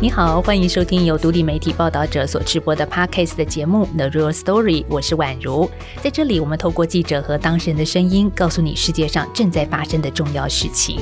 你好，欢迎收听由独立媒体报道者所直播的 Podcast 的节目《The Real Story》，我是宛如。在这里，我们透过记者和当事人的声音，告诉你世界上正在发生的重要事情。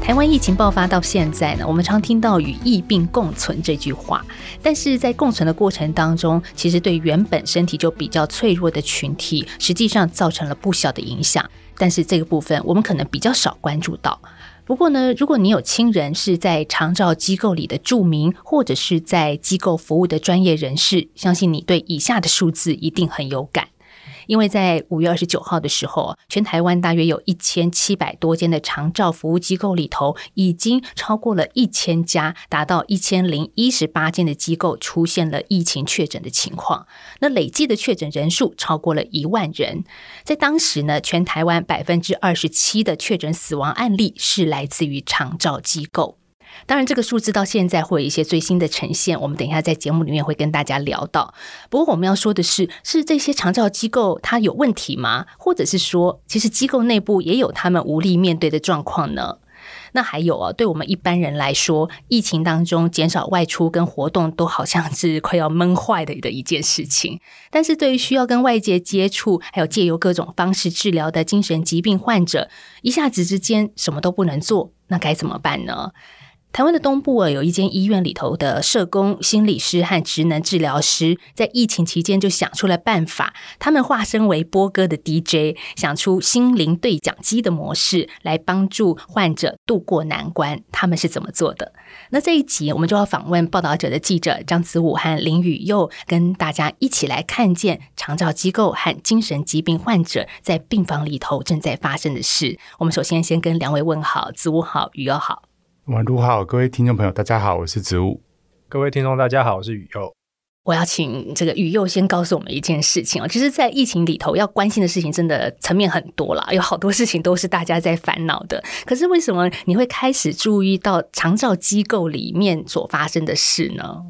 台湾疫情爆发到现在呢，我们常听到与疫病共存这句话，但是在共存的过程当中，其实对原本身体就比较脆弱的群体，实际上造成了不小的影响。但是这个部分，我们可能比较少关注到。不过呢，如果你有亲人是在长照机构里的住民，或者是在机构服务的专业人士，相信你对以下的数字一定很有感。因为在五月二十九号的时候，全台湾大约有一千七百多间的长照服务机构里头，已经超过了一千家，达到一千零一十八间的机构出现了疫情确诊的情况。那累计的确诊人数超过了一万人。在当时呢，全台湾百分之二十七的确诊死亡案例是来自于长照机构。当然，这个数字到现在会有一些最新的呈现，我们等一下在节目里面会跟大家聊到。不过，我们要说的是，是这些长照机构它有问题吗？或者是说，其实机构内部也有他们无力面对的状况呢？那还有啊，对我们一般人来说，疫情当中减少外出跟活动，都好像是快要闷坏的的一件事情。但是对于需要跟外界接触，还有借由各种方式治疗的精神疾病患者，一下子之间什么都不能做，那该怎么办呢？台湾的东部啊，有一间医院里头的社工、心理师和职能治疗师，在疫情期间就想出了办法。他们化身为波哥的 DJ，想出心灵对讲机的模式，来帮助患者度过难关。他们是怎么做的？那这一集我们就要访问报道者的记者张子武和林雨佑，跟大家一起来看见长照机构和精神疾病患者在病房里头正在发生的事。我们首先先跟两位问好，子武好，雨佑好。晚上好，各位听众朋友，大家好，我是植物。各位听众，大家好，我是雨佑。我要请这个雨佑先告诉我们一件事情哦。其实，在疫情里头，要关心的事情真的层面很多啦，有好多事情都是大家在烦恼的。可是，为什么你会开始注意到长照机构里面所发生的事呢？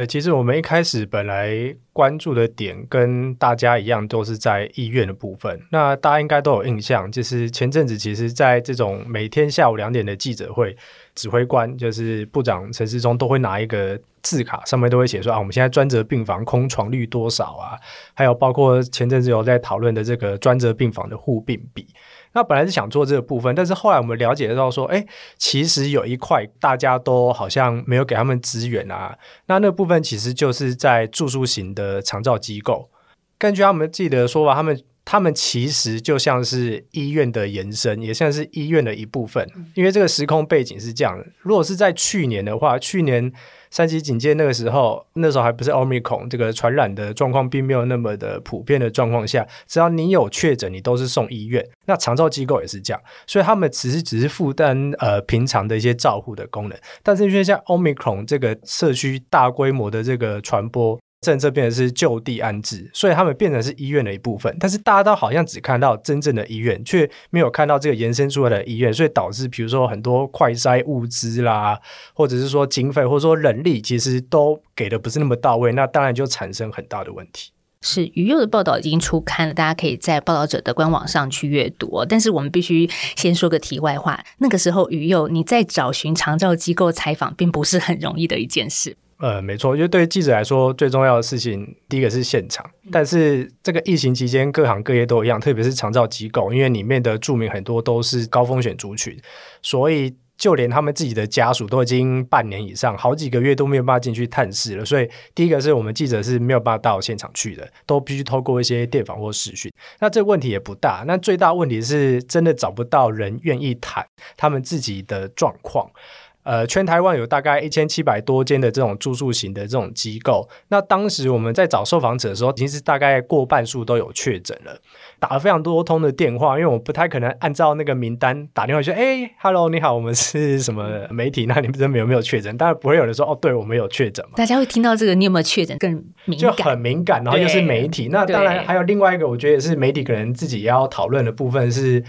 呃，其实我们一开始本来关注的点跟大家一样，都是在医院的部分。那大家应该都有印象，就是前阵子，其实在这种每天下午两点的记者会。指挥官就是部长陈世忠，都会拿一个字卡，上面都会写说啊，我们现在专责病房空床率多少啊？还有包括前阵子有在讨论的这个专责病房的护病比。那本来是想做这个部分，但是后来我们了解到说，哎，其实有一块大家都好像没有给他们资源啊。那那部分其实就是在住宿型的长照机构，根据他们自己的说法，他们。他们其实就像是医院的延伸，也像是医院的一部分。因为这个时空背景是这样的：如果是在去年的话，去年三级警戒那个时候，那时候还不是奥密克戎这个传染的状况并没有那么的普遍的状况下，只要你有确诊，你都是送医院。那长照机构也是这样，所以他们其实只是负担呃平常的一些照护的功能。但是因为像奥密克戎这个社区大规模的这个传播。政策变成是就地安置，所以他们变成是医院的一部分。但是大家都好像只看到真正的医院，却没有看到这个延伸出来的医院，所以导致比如说很多快筛物资啦，或者是说经费或者说人力，其实都给的不是那么到位。那当然就产生很大的问题。是鱼幼的报道已经出刊了，大家可以在报道者的官网上去阅读。但是我们必须先说个题外话，那个时候鱼幼你在找寻长照机构采访，并不是很容易的一件事。呃，没错，因为对于记者来说，最重要的事情，第一个是现场。但是这个疫情期间，各行各业都一样，特别是长照机构，因为里面的住民很多都是高风险族群，所以就连他们自己的家属都已经半年以上，好几个月都没有办法进去探视了。所以第一个是我们记者是没有办法到现场去的，都必须透过一些电访或视讯。那这个问题也不大，那最大问题是真的找不到人愿意谈他们自己的状况。呃，全台湾有大概一千七百多间的这种住宿型的这种机构。那当时我们在找受访者的时候，已经是大概过半数都有确诊了，打了非常多通的电话，因为我不太可能按照那个名单打电话说：“哎，Hello，你好，我们是什么媒体？那你们这边有没有确诊？”当然不会有人说：“哦，对我们有确诊。”大家会听到这个，你有没有确诊？更敏感，就很敏感，然后又是媒体。那当然还有另外一个，我觉得也是媒体可能自己要讨论的部分是。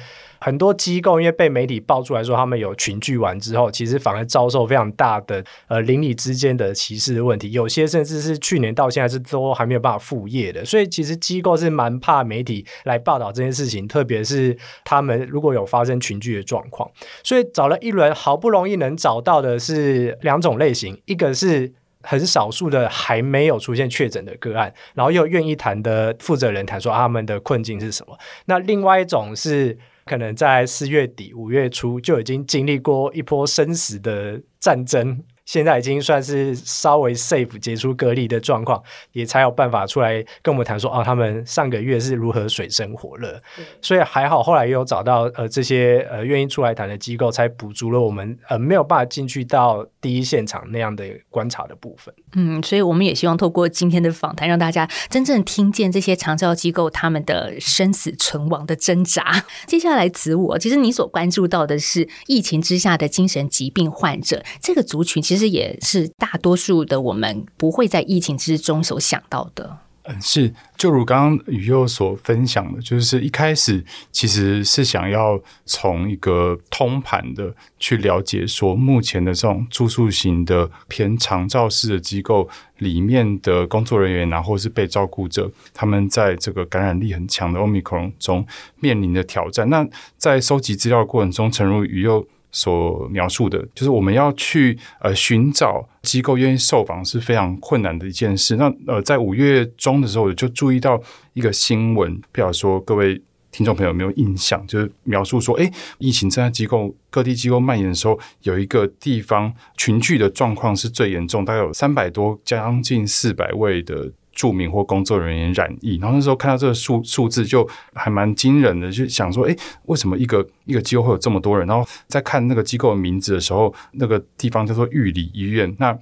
很多机构因为被媒体爆出来说他们有群聚完之后，其实反而遭受非常大的呃邻里之间的歧视的问题，有些甚至是去年到现在是都还没有办法复业的。所以其实机构是蛮怕媒体来报道这件事情，特别是他们如果有发生群聚的状况，所以找了一轮，好不容易能找到的是两种类型，一个是。很少数的还没有出现确诊的个案，然后又愿意谈的负责人谈说他们的困境是什么。那另外一种是可能在四月底五月初就已经经历过一波生死的战争。现在已经算是稍微 safe 解除隔离的状况，也才有办法出来跟我们谈说啊，他们上个月是如何水深火热。所以还好，后来也有找到呃这些呃愿意出来谈的机构，才补足了我们呃没有办法进去到第一现场那样的观察的部分。嗯，所以我们也希望透过今天的访谈，让大家真正听见这些长照机构他们的生死存亡的挣扎。接下来子我，其实你所关注到的是疫情之下的精神疾病患者这个族群，其实。也是大多数的我们不会在疫情之中所想到的。嗯，是，就如刚刚宇佑所分享的，就是一开始其实是想要从一个通盘的去了解，说目前的这种住宿型的偏长照式的机构里面的工作人员啊，或是被照顾者，他们在这个感染力很强的奥密克戎中面临的挑战。那在收集资料过程中，诚如宇佑。所描述的，就是我们要去呃寻找机构愿意受访是非常困难的一件事。那呃，在五月中的时候，我就注意到一个新闻，不晓得说各位听众朋友有没有印象，就是描述说，哎，疫情正在机构各地机构蔓延的时候，有一个地方群聚的状况是最严重，大概有三百多，将近四百位的。著名或工作人员染疫，然后那时候看到这个数数字就还蛮惊人的，就想说，哎，为什么一个一个机构会有这么多人？然后在看那个机构的名字的时候，那个地方叫做玉里医院，那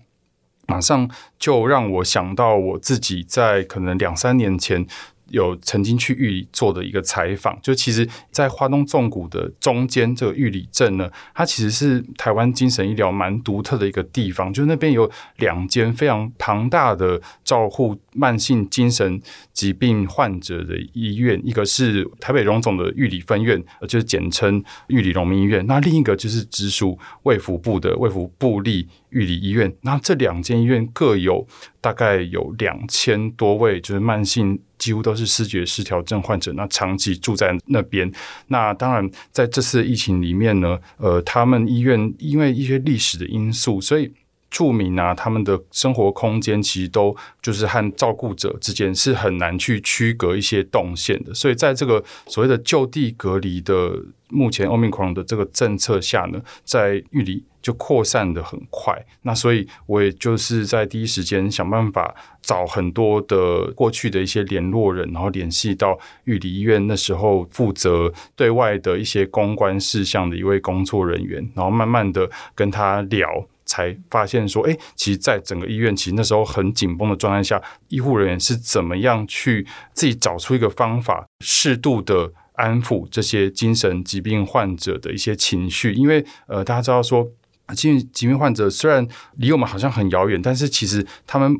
马上就让我想到我自己在可能两三年前。有曾经去玉里做的一个采访，就其实，在花东纵谷的中间这个玉里镇呢，它其实是台湾精神医疗蛮独特的一个地方，就是那边有两间非常庞大的照护慢性精神疾病患者的医院，一个是台北荣总的玉里分院，就是简称玉里荣民医院，那另一个就是直属卫福部的卫福部立玉里医院，那这两间医院各有大概有两千多位，就是慢性。几乎都是视觉失调症患者，那长期住在那边。那当然，在这次疫情里面呢，呃，他们医院因为一些历史的因素，所以住民啊，他们的生活空间其实都就是和照顾者之间是很难去区隔一些动线的。所以在这个所谓的就地隔离的目前欧米克的这个政策下呢，在玉里。就扩散的很快，那所以我也就是在第一时间想办法找很多的过去的一些联络人，然后联系到玉里医院那时候负责对外的一些公关事项的一位工作人员，然后慢慢的跟他聊，才发现说，哎，其实，在整个医院其实那时候很紧绷的状态下，医护人员是怎么样去自己找出一个方法，适度的安抚这些精神疾病患者的一些情绪，因为呃，大家知道说。精神疾病患者虽然离我们好像很遥远，但是其实他们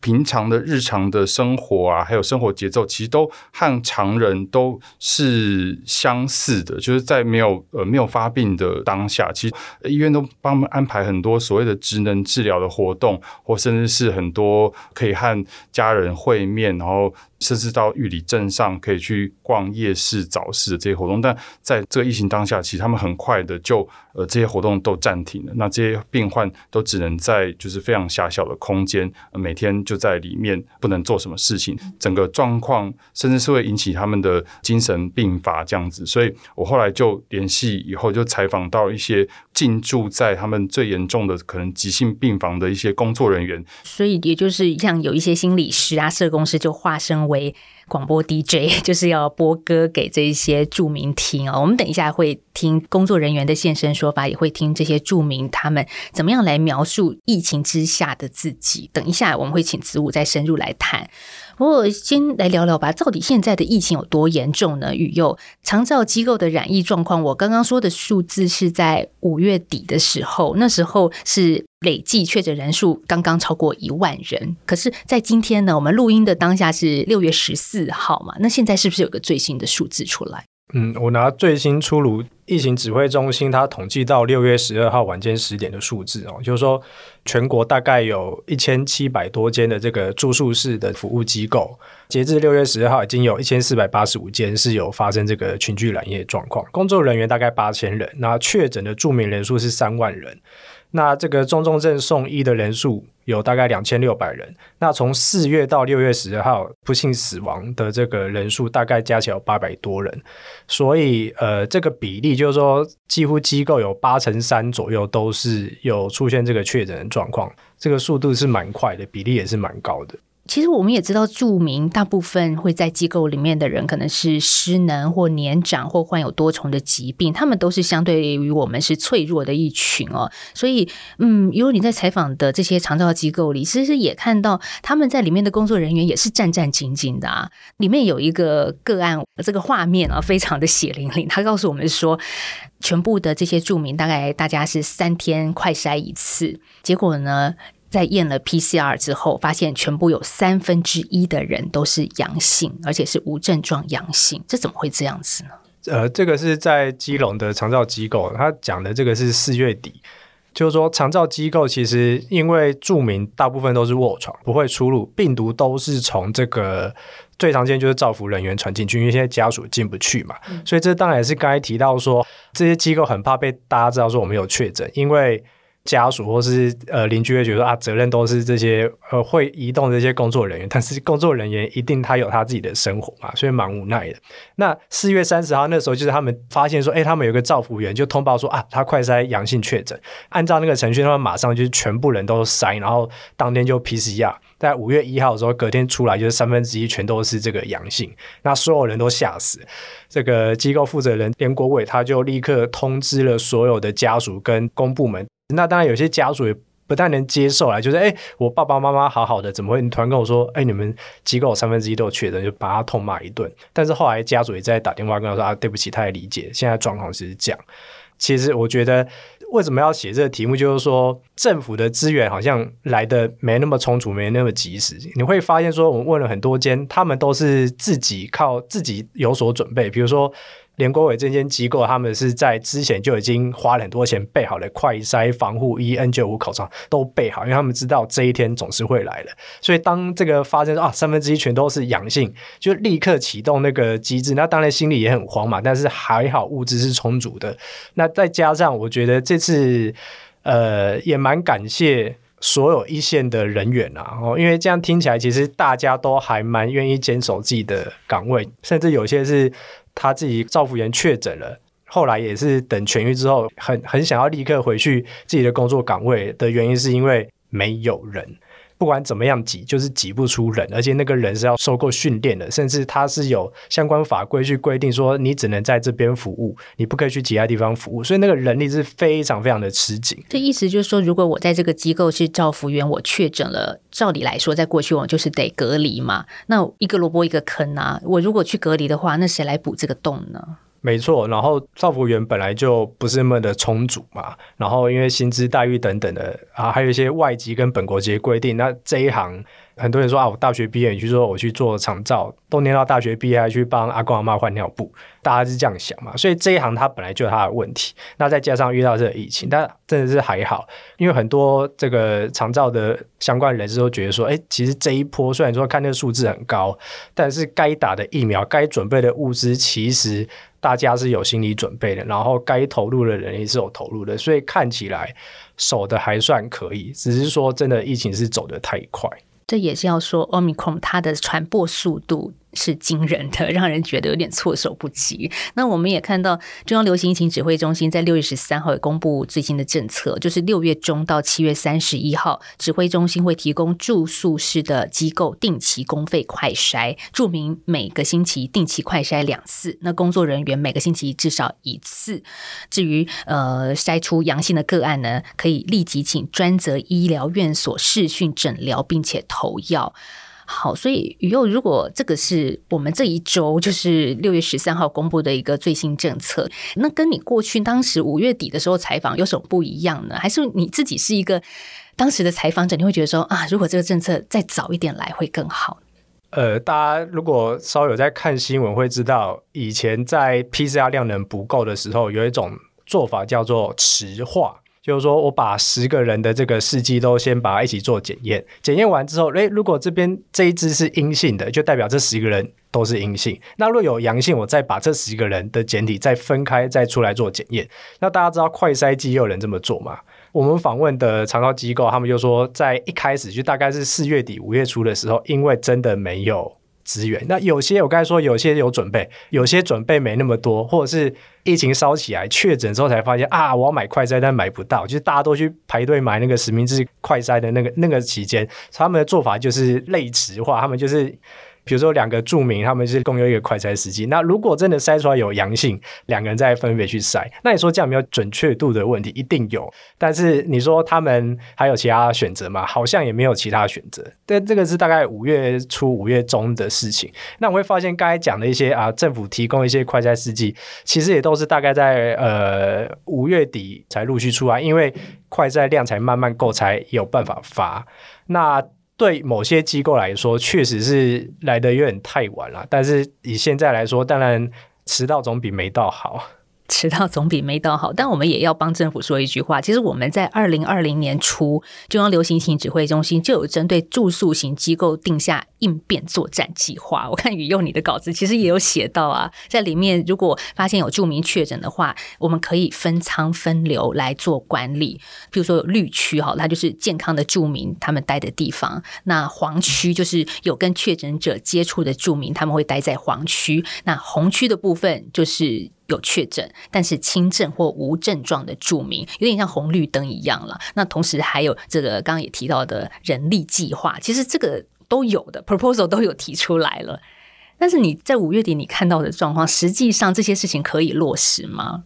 平常的日常的生活啊，还有生活节奏，其实都和常人都是相似的。就是在没有呃没有发病的当下，其实医院都帮我们安排很多所谓的职能治疗的活动，或甚至是很多可以和家人会面，然后。甚至到玉里镇上可以去逛夜市、早市的这些活动，但在这个疫情当下，其实他们很快的就呃这些活动都暂停了。那这些病患都只能在就是非常狭小的空间，每天就在里面不能做什么事情，整个状况甚至是会引起他们的精神病发这样子。所以我后来就联系以后就采访到一些进驻在他们最严重的可能急性病房的一些工作人员，所以也就是像有一些心理师啊、社工师就化身。为广播 DJ，就是要播歌给这些住民听啊。我们等一下会听工作人员的现身说法，也会听这些住民他们怎么样来描述疫情之下的自己。等一下我们会请子午再深入来谈。不过先来聊聊吧，到底现在的疫情有多严重呢？雨佑长照机构的染疫状况，我刚刚说的数字是在五月底的时候，那时候是累计确诊人数刚刚超过一万人。可是，在今天呢，我们录音的当下是六月十四号嘛，那现在是不是有个最新的数字出来？嗯，我拿最新出炉疫情指挥中心，它统计到六月十二号晚间十点的数字哦，就是说全国大概有一千七百多间的这个住宿式的服务机构，截至六月十二号，已经有一千四百八十五间是有发生这个群聚染疫状况，工作人员大概八千人，那确诊的住民人数是三万人。那这个中重症送医的人数有大概两千六百人。那从四月到六月十号不幸死亡的这个人数大概加起来有八百多人。所以呃，这个比例就是说，几乎机构有八成三左右都是有出现这个确诊的状况。这个速度是蛮快的，比例也是蛮高的。其实我们也知道，著名大部分会在机构里面的人，可能是失能或年长或患有多重的疾病，他们都是相对于我们是脆弱的一群哦。所以，嗯，如果你在采访的这些长照机构里，其实也看到他们在里面的工作人员也是战战兢兢的啊。里面有一个个案，这个画面啊，非常的血淋淋。他告诉我们说，全部的这些著名大概大家是三天快筛一次，结果呢？在验了 PCR 之后，发现全部有三分之一的人都是阳性，而且是无症状阳性，这怎么会这样子呢？呃，这个是在基隆的长照机构，他讲的这个是四月底，就是说长照机构其实因为住民大部分都是卧床，不会出入，病毒都是从这个最常见就是造福人员传进去，因为现在家属进不去嘛，所以这当然是刚才提到说这些机构很怕被大家知道说我们有确诊，因为。家属或是呃邻居会觉得啊，责任都是这些呃会移动这些工作人员，但是工作人员一定他有他自己的生活嘛，所以蛮无奈的。那四月三十号那时候，就是他们发现说，哎，他们有个造福员就通报说啊，他快筛阳性确诊，按照那个程序，他们马上就是全部人都筛，然后当天就 PCR，在五月一号的时候，隔天出来就是三分之一全都是这个阳性，那所有人都吓死。这个机构负责人连国伟他就立刻通知了所有的家属跟公部门。那当然，有些家属也不太能接受啦，就是哎，我爸爸妈妈好好的，怎么会突然跟我说，哎，你们机构三分之一都有确诊，就把他痛骂一顿。但是后来家属也在打电话跟他说啊，对不起，他也理解现在状况是这样。其实我觉得为什么要写这个题目，就是说政府的资源好像来的没那么充足，没那么及时。你会发现说，我们问了很多间，他们都是自己靠自己有所准备，比如说。联国伟这间机构，他们是在之前就已经花了很多钱备好了快筛、防护衣、N 九五口罩都备好，因为他们知道这一天总是会来的。所以当这个发生啊，三分之一全都是阳性，就立刻启动那个机制。那当然心里也很慌嘛，但是还好物资是充足的。那再加上我觉得这次呃也蛮感谢所有一线的人员啊，因为这样听起来其实大家都还蛮愿意坚守自己的岗位，甚至有些是。他自己造福员确诊了，后来也是等痊愈之后，很很想要立刻回去自己的工作岗位的原因，是因为没有人。不管怎么样挤，就是挤不出人，而且那个人是要受过训练的，甚至他是有相关法规去规定说，你只能在这边服务，你不可以去其他地方服务，所以那个人力是非常非常的吃紧。这意思就是说，如果我在这个机构是照服员，我确诊了，照理来说，在过去我就是得隔离嘛。那一个萝卜一个坑啊，我如果去隔离的话，那谁来补这个洞呢？没错，然后造福员本来就不是那么的充足嘛，然后因为薪资待遇等等的啊，还有一些外籍跟本国籍规定，那这一行。很多人说啊，我大学毕业，你去说我去做长照，都念到大学毕业还去帮阿公阿妈换尿布，大家是这样想嘛？所以这一行它本来就有它的问题。那再加上遇到这个疫情，但真的是还好，因为很多这个长照的相关人士都觉得说，哎，其实这一波虽然说看那个数字很高，但是该打的疫苗、该准备的物资，其实大家是有心理准备的，然后该投入的人也是有投入的，所以看起来守的还算可以。只是说，真的疫情是走得太快。这也是要说，omicron 它的传播速度。是惊人的，让人觉得有点措手不及。那我们也看到中央流行疫情指挥中心在六月十三号也公布最新的政策，就是六月中到七月三十一号，指挥中心会提供住宿式的机构定期公费快筛，注明每个星期定期快筛两次，那工作人员每个星期至少一次。至于呃筛出阳性的个案呢，可以立即请专责医疗院所视讯诊疗，并且投药。好，所以雨佑，如果这个是我们这一周就是六月十三号公布的一个最新政策，那跟你过去当时五月底的时候采访有什么不一样呢？还是你自己是一个当时的采访者，你会觉得说啊，如果这个政策再早一点来会更好？呃，大家如果稍有在看新闻，会知道以前在 PCR 量能不够的时候，有一种做法叫做池化。就是说我把十个人的这个试剂都先把它一起做检验，检验完之后，诶，如果这边这一支是阴性的，就代表这十个人都是阴性。那若有阳性，我再把这十个人的检体再分开，再出来做检验。那大家知道快筛机有人这么做吗？我们访问的长照机构，他们就说，在一开始就大概是四月底五月初的时候，因为真的没有。资源那有些我刚才说有些有准备，有些准备没那么多，或者是疫情烧起来确诊之后才发现啊，我要买快筛但买不到，就是大家都去排队买那个实名制快筛的那个那个期间，他们的做法就是类池化，他们就是。比如说两个著名，他们是共用一个快筛试剂。那如果真的筛出来有阳性，两个人再分别去筛，那你说这样没有准确度的问题？一定有。但是你说他们还有其他选择吗？好像也没有其他选择。但这个是大概五月初、五月中的事情。那我会发现刚才讲的一些啊，政府提供一些快筛试剂，其实也都是大概在呃五月底才陆续出来，因为快筛量才慢慢够，才有办法发。那对某些机构来说，确实是来的有点太晚了。但是以现在来说，当然迟到总比没到好。迟到总比没到好，但我们也要帮政府说一句话。其实我们在二零二零年初，中央流行性指挥中心就有针对住宿型机构定下应变作战计划。我看宇佑你的稿子其实也有写到啊，在里面如果发现有住民确诊的话，我们可以分仓分流来做管理。比如说有绿区哈，它就是健康的住民他们待的地方；那黄区就是有跟确诊者接触的住民，他们会待在黄区；那红区的部分就是。有确诊，但是轻症或无症状的注明，有点像红绿灯一样了。那同时还有这个刚刚也提到的人力计划，其实这个都有的 proposal 都有提出来了。但是你在五月底你看到的状况，实际上这些事情可以落实吗？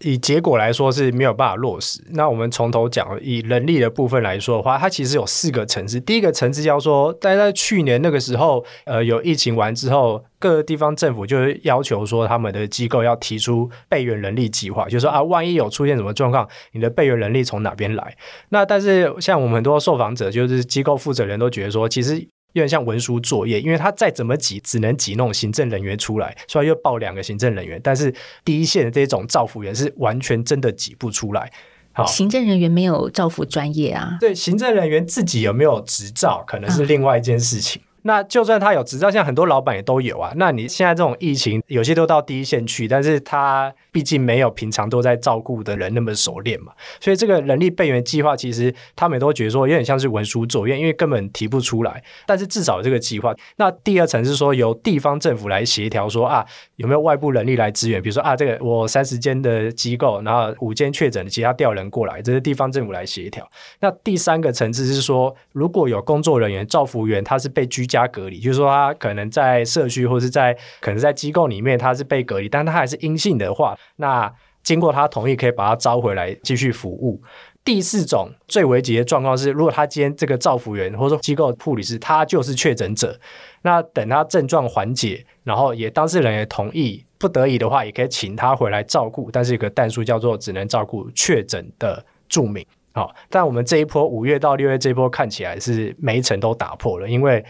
以结果来说是没有办法落实。那我们从头讲，以人力的部分来说的话，它其实有四个层次。第一个层次叫说，在在去年那个时候，呃，有疫情完之后，各个地方政府就是要求说，他们的机构要提出备援人力计划，就是说啊，万一有出现什么状况，你的备援人力从哪边来？那但是像我们很多受访者，就是机构负责人都觉得说，其实。有点像文书作业，因为他再怎么挤，只能挤那种行政人员出来，所以又报两个行政人员。但是第一线的这种造福员是完全真的挤不出来。好，行政人员没有造福专业啊。对，行政人员自己有没有执照，可能是另外一件事情。那就算他有执照，像很多老板也都有啊。那你现在这种疫情，有些都到第一线去，但是他毕竟没有平常都在照顾的人那么熟练嘛。所以这个人力备援计划，其实他们都觉得说有点像是文书作业，因为根本提不出来。但是至少有这个计划。那第二层是说由地方政府来协调，说啊有没有外部人力来支援？比如说啊这个我三十间的机构，然后五间确诊，其他调人过来，这是地方政府来协调。那第三个层次是说，如果有工作人员、照服员，他是被拘家隔离，就是说他可能在社区或是在可能在机构里面他是被隔离，但他还是阴性的话，那经过他同意可以把他招回来继续服务。第四种最危急的状况是，如果他今天这个照服员或者说机构护理师他就是确诊者，那等他症状缓解，然后也当事人也同意，不得已的话也可以请他回来照顾，但是一个但数叫做只能照顾确诊的住民。好，但我们这一波五月到六月这一波看起来是每一层都打破了，因为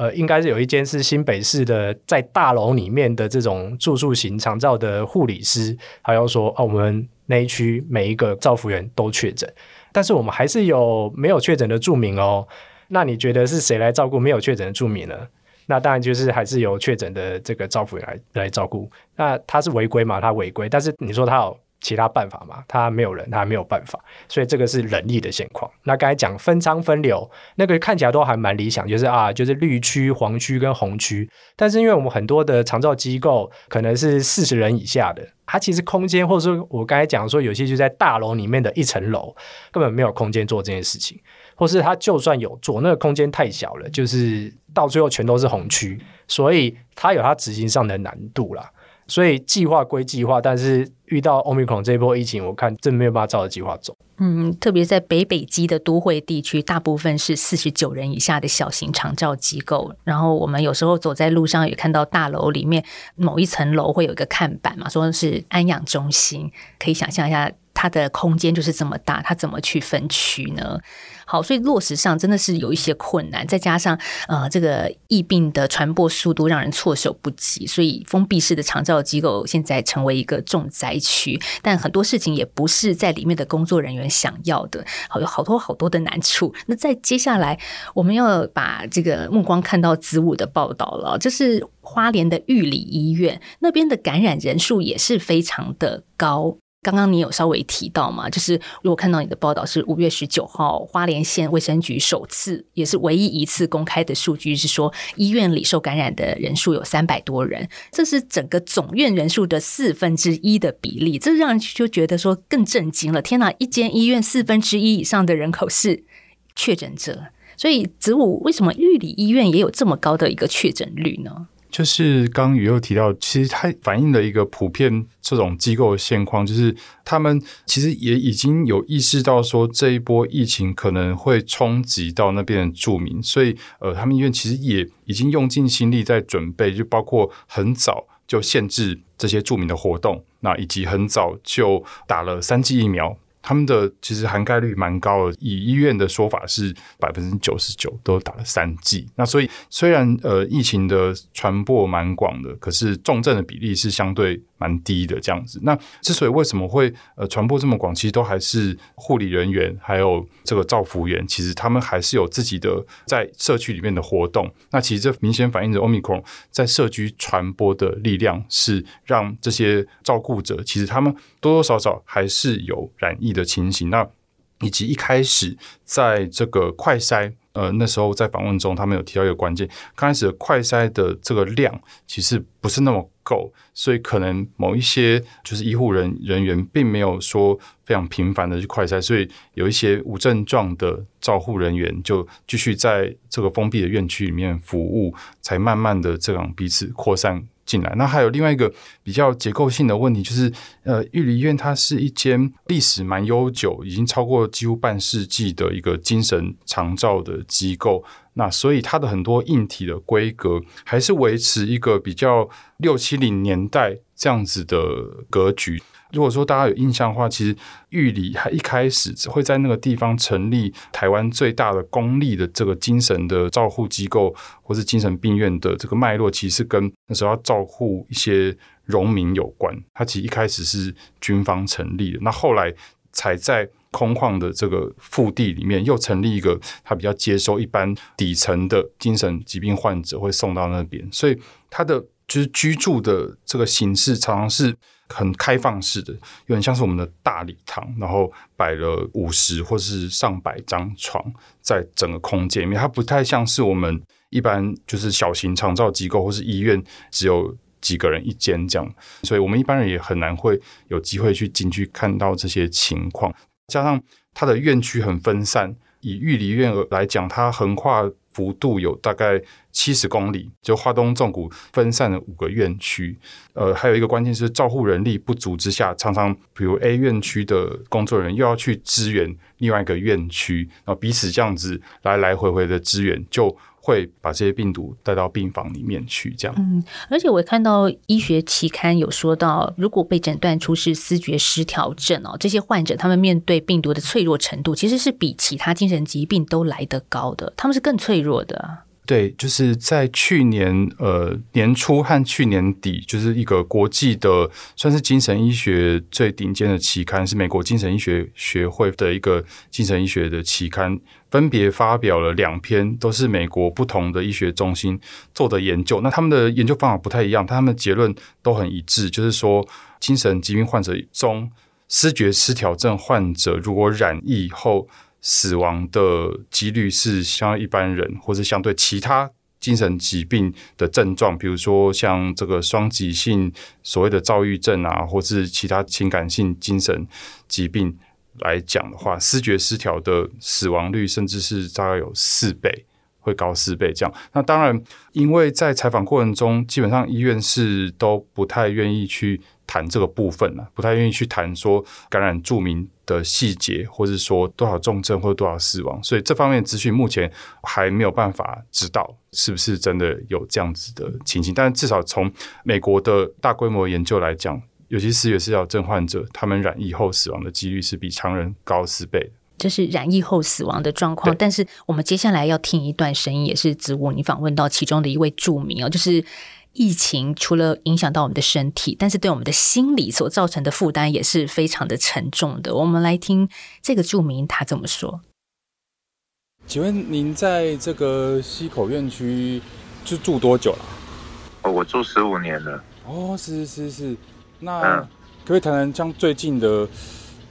呃，应该是有一间是新北市的在大楼里面的这种住宿型长照的护理师，还要说哦，我们那一区每一个照服员都确诊，但是我们还是有没有确诊的住民哦。那你觉得是谁来照顾没有确诊的住民呢？那当然就是还是由确诊的这个照服员来来照顾。那他是违规嘛？他违规，但是你说他有。其他办法嘛，他没有人，他没有办法，所以这个是人力的现况。那刚才讲分仓分流，那个看起来都还蛮理想，就是啊，就是绿区、黄区跟红区。但是因为我们很多的长照机构可能是四十人以下的，它其实空间，或者说我刚才讲说，有些就在大楼里面的一层楼，根本没有空间做这件事情，或是他就算有做，那个空间太小了，就是到最后全都是红区，所以它有它执行上的难度啦。所以计划归计划，但是遇到欧米克这一波疫情，我看真没有办法照着计划走。嗯，特别在北北极的都会地区，大部分是四十九人以下的小型长照机构。然后我们有时候走在路上，也看到大楼里面某一层楼会有一个看板嘛，说是安养中心。可以想象一下。它的空间就是这么大，它怎么去分区呢？好，所以落实上真的是有一些困难，再加上呃，这个疫病的传播速度让人措手不及，所以封闭式的长照机构现在成为一个重灾区。但很多事情也不是在里面的工作人员想要的，好有好多好多的难处。那在接下来，我们要把这个目光看到子午的报道了，就是花莲的玉里医院那边的感染人数也是非常的高。刚刚你有稍微提到嘛？就是如果看到你的报道是五月十九号，花莲县卫生局首次也是唯一一次公开的数据是说，医院里受感染的人数有三百多人，这是整个总院人数的四分之一的比例，这让人就觉得说更震惊了。天哪，一间医院四分之一以上的人口是确诊者，所以子午为什么玉里医院也有这么高的一个确诊率呢？就是刚宇又提到，其实它反映了一个普遍这种机构的现况，就是他们其实也已经有意识到说这一波疫情可能会冲击到那边的住民，所以呃，他们医院其实也已经用尽心力在准备，就包括很早就限制这些住民的活动，那以及很早就打了三剂疫苗。他们的其实涵盖率蛮高的，以医院的说法是百分之九十九都打了三剂。那所以虽然呃疫情的传播蛮广的，可是重症的比例是相对。蛮低的这样子，那之所以为什么会呃传播这么广，其实都还是护理人员还有这个造福员，其实他们还是有自己的在社区里面的活动。那其实这明显反映着 Omicron 在社区传播的力量，是让这些照顾者其实他们多多少少还是有染疫的情形。那以及一开始在这个快筛。呃，那时候在访问中，他们有提到一个关键，刚开始快筛的这个量其实不是那么够，所以可能某一些就是医护人人员并没有说非常频繁的去快筛，所以有一些无症状的照护人员就继续在这个封闭的院区里面服务，才慢慢的这样彼此扩散。进来，那还有另外一个比较结构性的问题，就是呃，玉里医院它是一间历史蛮悠久，已经超过几乎半世纪的一个精神长照的机构，那所以它的很多硬体的规格还是维持一个比较六七零年代这样子的格局。如果说大家有印象的话，其实玉里还一开始会在那个地方成立台湾最大的公立的这个精神的照护机构，或是精神病院的这个脉络，其实跟那时候要照顾一些农民有关。它其实一开始是军方成立的，那后来才在空旷的这个腹地里面又成立一个，它比较接收一般底层的精神疾病患者会送到那边，所以它的就是居住的这个形式常常是。很开放式的，有点像是我们的大礼堂，然后摆了五十或是上百张床在整个空间里面，它不太像是我们一般就是小型长照机构或是医院只有几个人一间这样，所以我们一般人也很难会有机会去进去看到这些情况。加上它的院区很分散，以玉里院来讲，它横跨。幅度有大概七十公里，就华东纵谷分散了五个院区。呃，还有一个关键是照护人力不足之下，常常比如 A 院区的工作人员又要去支援另外一个院区，然后彼此这样子来来回回的支援，就会把这些病毒带到病房里面去。这样，嗯，而且我看到医学期刊有说到，如果被诊断出是思觉失调症哦，这些患者他们面对病毒的脆弱程度，其实是比其他精神疾病都来得高的，他们是更脆弱的。对，就是在去年呃年初和去年底，就是一个国际的算是精神医学最顶尖的期刊，是美国精神医学学会的一个精神医学的期刊，分别发表了两篇，都是美国不同的医学中心做的研究。那他们的研究方法不太一样，他们的结论都很一致，就是说精神疾病患者中，思觉失调症患者如果染疫后。死亡的几率是相一般人，或是相对其他精神疾病的症状，比如说像这个双极性所谓的躁郁症啊，或是其他情感性精神疾病来讲的话，视觉失调的死亡率甚至是大概有四倍，会高四倍这样。那当然，因为在采访过程中，基本上医院是都不太愿意去。谈这个部分了，不太愿意去谈说感染著名的细节，或者说多少重症或者多少死亡，所以这方面资讯目前还没有办法知道是不是真的有这样子的情形。但至少从美国的大规模研究来讲，尤其视觉失调症患者，他们染疫后死亡的几率是比常人高四倍的。这是染疫后死亡的状况，但是我们接下来要听一段声音，也是子午你访问到其中的一位著名哦，就是疫情除了影响到我们的身体，但是对我们的心理所造成的负担也是非常的沉重的。我们来听这个著名他怎么说。请问您在这个西口院区就住多久了？哦，我住十五年了。哦，是是是，那可以谈谈像最近的。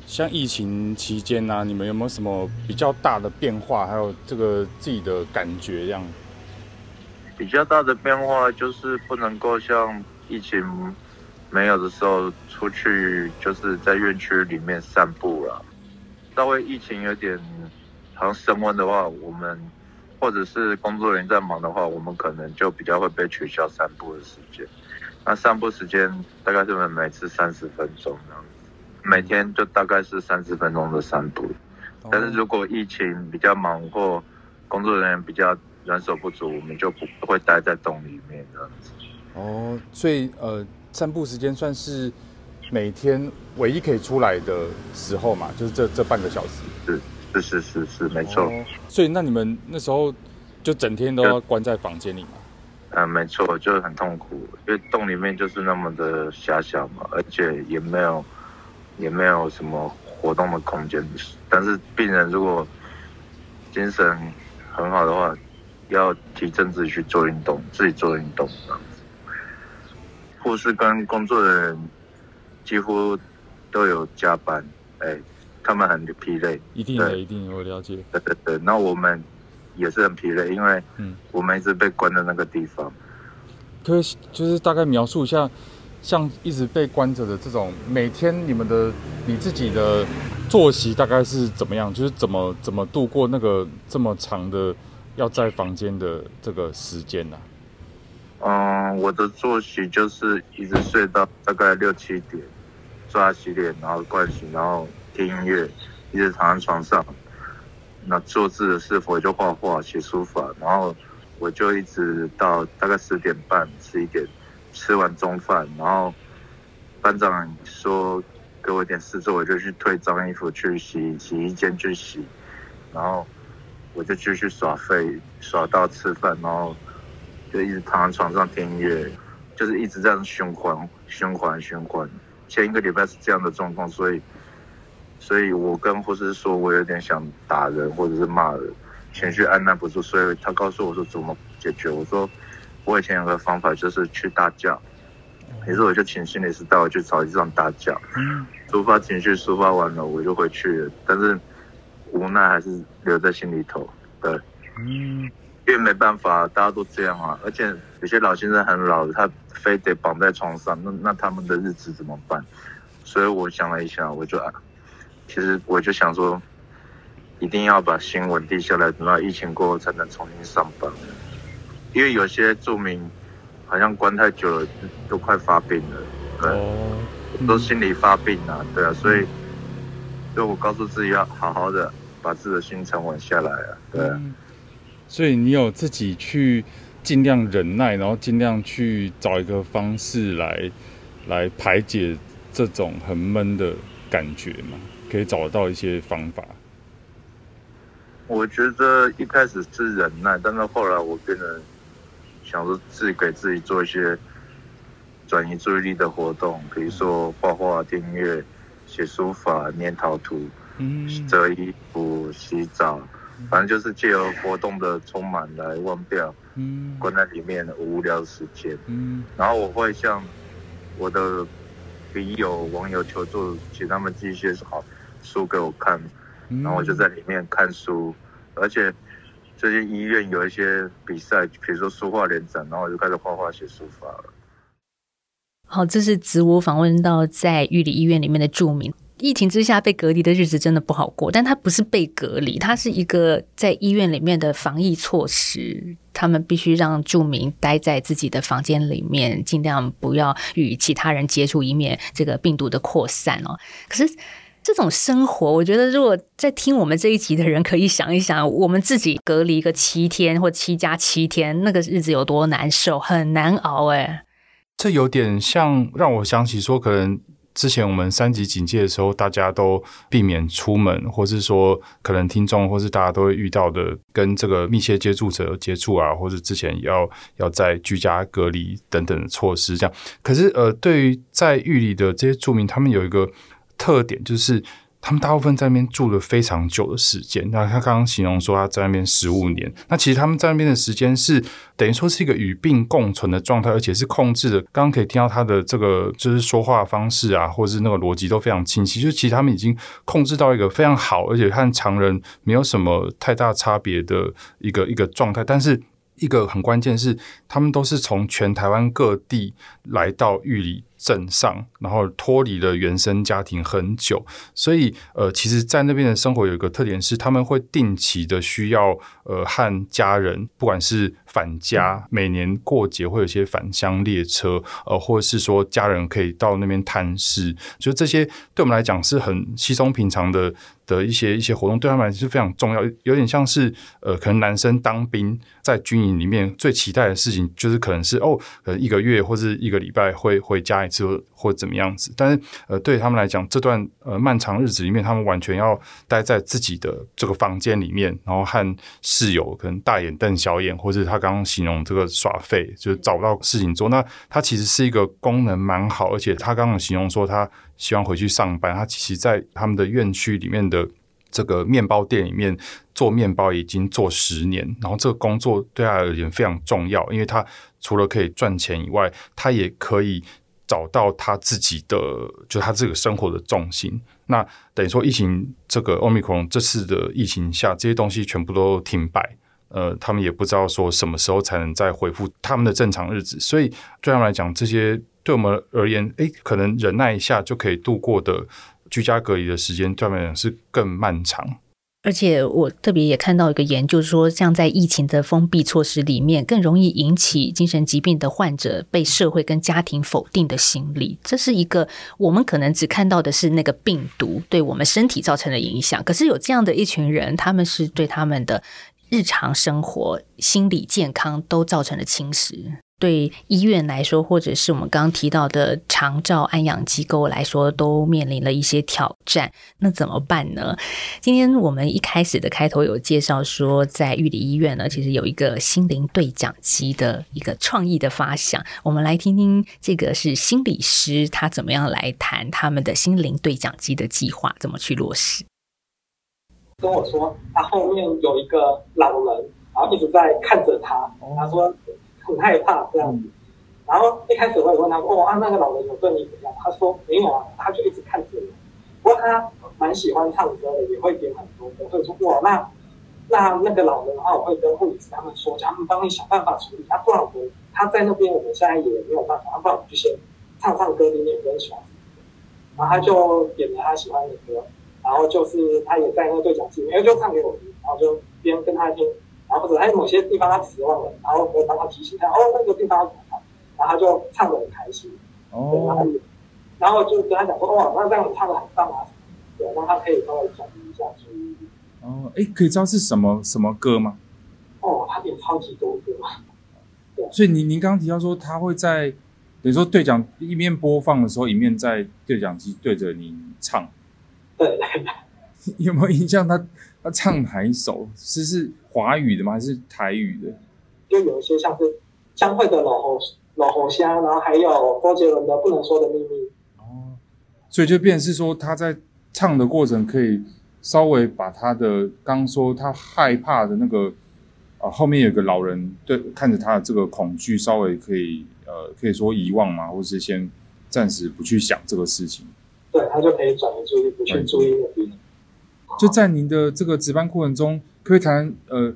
像疫情期间呢，你们有没有什么比较大的变化？还有这个自己的感觉这样？比较大的变化就是不能够像疫情没有的时候出去，就是在院区里面散步了。稍微疫情有点好像升温的话，我们或者是工作人员在忙的话，我们可能就比较会被取消散步的时间。那散步时间大概是每次三十分钟这样子。每天就大概是三十分钟的散步，但是如果疫情比较忙或工作人员比较人手不足，我们就不会待在洞里面这样子。哦，所以呃，散步时间算是每天唯一可以出来的时候嘛，就是这这半个小时。是是是是是，没错。所以那你们那时候就整天都要关在房间里吗？嗯，没错，就是很痛苦，因为洞里面就是那么的狭小嘛，而且也没有。也没有什么活动的空间，但是病人如果精神很好的话，要提振自己去做运动，自己做运动这样子。护士跟工作人员几乎都有加班，哎，他们很疲累，一定的，一定我了解。对对对，那我们也是很疲累，因为嗯，我们一直被关在那个地方。可以就是大概描述一下。像一直被关着的这种，每天你们的你自己的作息大概是怎么样？就是怎么怎么度过那个这么长的要在房间的这个时间呢？嗯，我的作息就是一直睡到大概六七点，刷洗脸，然后盥洗，然后听音乐，一直躺在床上。那做字的是否就画画、写书法，然后我就一直到大概十点半、十一点。吃完中饭，然后班长说给我一点事做，我就去退脏衣服去洗洗衣间去洗，然后我就继续耍废，耍到吃饭，然后就一直躺在床上听音乐，就是一直这样循环循环循环。前一个礼拜是这样的状况，所以所以我跟护士说我有点想打人或者是骂人，情绪按捺不住，所以他告诉我说怎么解决，我说。我以前有个方法，就是去大叫，于是我就请心理师带我去找地方大叫，抒发情绪，抒发完了我就回去了。但是无奈还是留在心里头，对，嗯，因为没办法，大家都这样啊。而且有些老先生很老，他非得绑在床上，那那他们的日子怎么办？所以我想了一下，我就，其实我就想说，一定要把心稳定下来，等到疫情过后才能重新上班。因为有些著名好像关太久了，都快发病了，对，都心里发病了，对啊，所以，所以我告诉自己要好好的把自己的心沉稳下来啊，对。所以你有自己去尽量忍耐，然后尽量去找一个方式来来排解这种很闷的感觉嘛？可以找到一些方法。我觉得一开始是忍耐，但是后来我变得。想说自己给自己做一些转移注意力的活动，比如说画画、听音乐、写书法、捏陶土、折衣服、洗澡，反正就是借由活动的充满来忘掉关在里面的无聊时间。然后我会向我的笔友、网友求助，请他们寄一些好书给我看，然后我就在里面看书，而且。最近医院有一些比赛，比如说书画联展，然后我就开始画画写书法了。好，这是子午访问到在玉里医院里面的住民。疫情之下被隔离的日子真的不好过，但他不是被隔离，他是一个在医院里面的防疫措施，他们必须让住民待在自己的房间里面，尽量不要与其他人接触，以免这个病毒的扩散哦。可是。这种生活，我觉得如果在听我们这一集的人，可以想一想，我们自己隔离个七天或七加七天，那个日子有多难受，很难熬哎。这有点像让我想起说，可能之前我们三级警戒的时候，大家都避免出门，或是说可能听众或是大家都会遇到的，跟这个密切接触者接触啊，或者之前要要在居家隔离等等的措施这样。可是呃，对于在狱里的这些住民，他们有一个特点就是。他们大部分在那边住了非常久的时间。那他刚刚形容说他在那边十五年，那其实他们在那边的时间是等于说是一个与病共存的状态，而且是控制的。刚刚可以听到他的这个就是说话方式啊，或者是那个逻辑都非常清晰。就其实他们已经控制到一个非常好，而且和常人没有什么太大差别的一个一个状态。但是一个很关键是，他们都是从全台湾各地来到玉里。镇上，然后脱离了原生家庭很久，所以呃，其实，在那边的生活有一个特点是，他们会定期的需要呃和家人，不管是返家，每年过节会有一些返乡列车，呃，或者是说家人可以到那边探视，就这些对我们来讲是很稀松平常的的一些一些活动，对他们来讲是非常重要，有点像是呃，可能男生当兵在军营里面最期待的事情，就是可能是哦，可能，一个月或者一个礼拜会回家。就或怎么样子，但是呃，对他们来讲，这段呃漫长日子里面，他们完全要待在自己的这个房间里面，然后和室友可能大眼瞪小眼，或者他刚刚形容这个耍废，就是找不到事情做。那他其实是一个功能蛮好，而且他刚刚形容说他希望回去上班。他其实，在他们的院区里面的这个面包店里面做面包已经做十年，然后这个工作对他而言非常重要，因为他除了可以赚钱以外，他也可以。找到他自己的，就他这个生活的重心。那等于说，疫情这个奥密克戎这次的疫情下，这些东西全部都停摆。呃，他们也不知道说什么时候才能再恢复他们的正常日子。所以对他们来讲，这些对我们而言，诶，可能忍耐一下就可以度过的居家隔离的时间，对他们是更漫长。而且我特别也看到一个研究说，像在疫情的封闭措施里面，更容易引起精神疾病的患者被社会跟家庭否定的心理。这是一个我们可能只看到的是那个病毒对我们身体造成的影响，可是有这样的一群人，他们是对他们的日常生活、心理健康都造成了侵蚀。对医院来说，或者是我们刚刚提到的长照安养机构来说，都面临了一些挑战。那怎么办呢？今天我们一开始的开头有介绍说，在玉里医院呢，其实有一个心灵对讲机的一个创意的发想。我们来听听这个是心理师他怎么样来谈他们的心灵对讲机的计划，怎么去落实？跟我说，他后面有一个老人，然后一直在看着他。他说。很害怕这样子，然后一开始我也问他，哦啊，那个老人有对你怎样？他说没有啊，他就一直看着我。不过他蛮喜欢唱歌的，也会点很多歌。会说哇，那那那个老人的话，我会跟护理师他们说，叫他们帮你想办法处理。他不然我他在那边，我们现在也没有办法。不然我就先唱唱歌，你也不用喜欢。然后他就点了他喜欢的歌，然后就是他也在那个对讲机，因为就唱给我听，然后就边跟他听。然后或者还有某些地方他词忘了，然后我帮他提醒他，哦，那个地方要怎么唱，然后他就唱的很开心。哦。然后，然后就跟他讲说，哇，那这样你唱的很棒啊，对，让他可以稍微转移一下注意力。哦，哎，可以知道是什么什么歌吗？哦，他点超级多歌。对。所以您您刚刚提到说，他会在等于说对讲一面播放的时候，一面在对讲机对着你唱。对。有没有印象？他他唱哪一首？是是。华语的吗？还是台语的？就有一些像是江蕙的《老猴老猴虾》，然后还有周杰伦的《不能说的秘密》。哦，所以就变是说他在唱的过程，可以稍微把他的刚说他害怕的那个啊，后面有个老人对看着他的这个恐惧，稍微可以呃，可以说遗忘嘛，或是先暂时不去想这个事情。对他就可以转移注意力，不去注意那边。就在您的这个值班过程中。可以谈呃，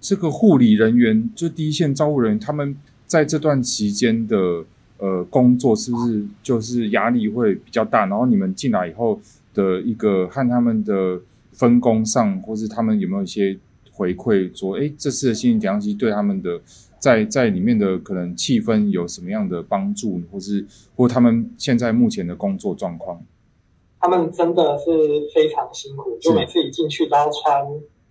这个护理人员就第一线照护人员，他们在这段期间的呃工作是不是就是压力会比较大？然后你们进来以后的一个和他们的分工上，或是他们有没有一些回馈，说哎，这次的心灵调养对他们的在在里面的可能气氛有什么样的帮助，或是或他们现在目前的工作状况？他们真的是非常辛苦，就每次一进去都要穿。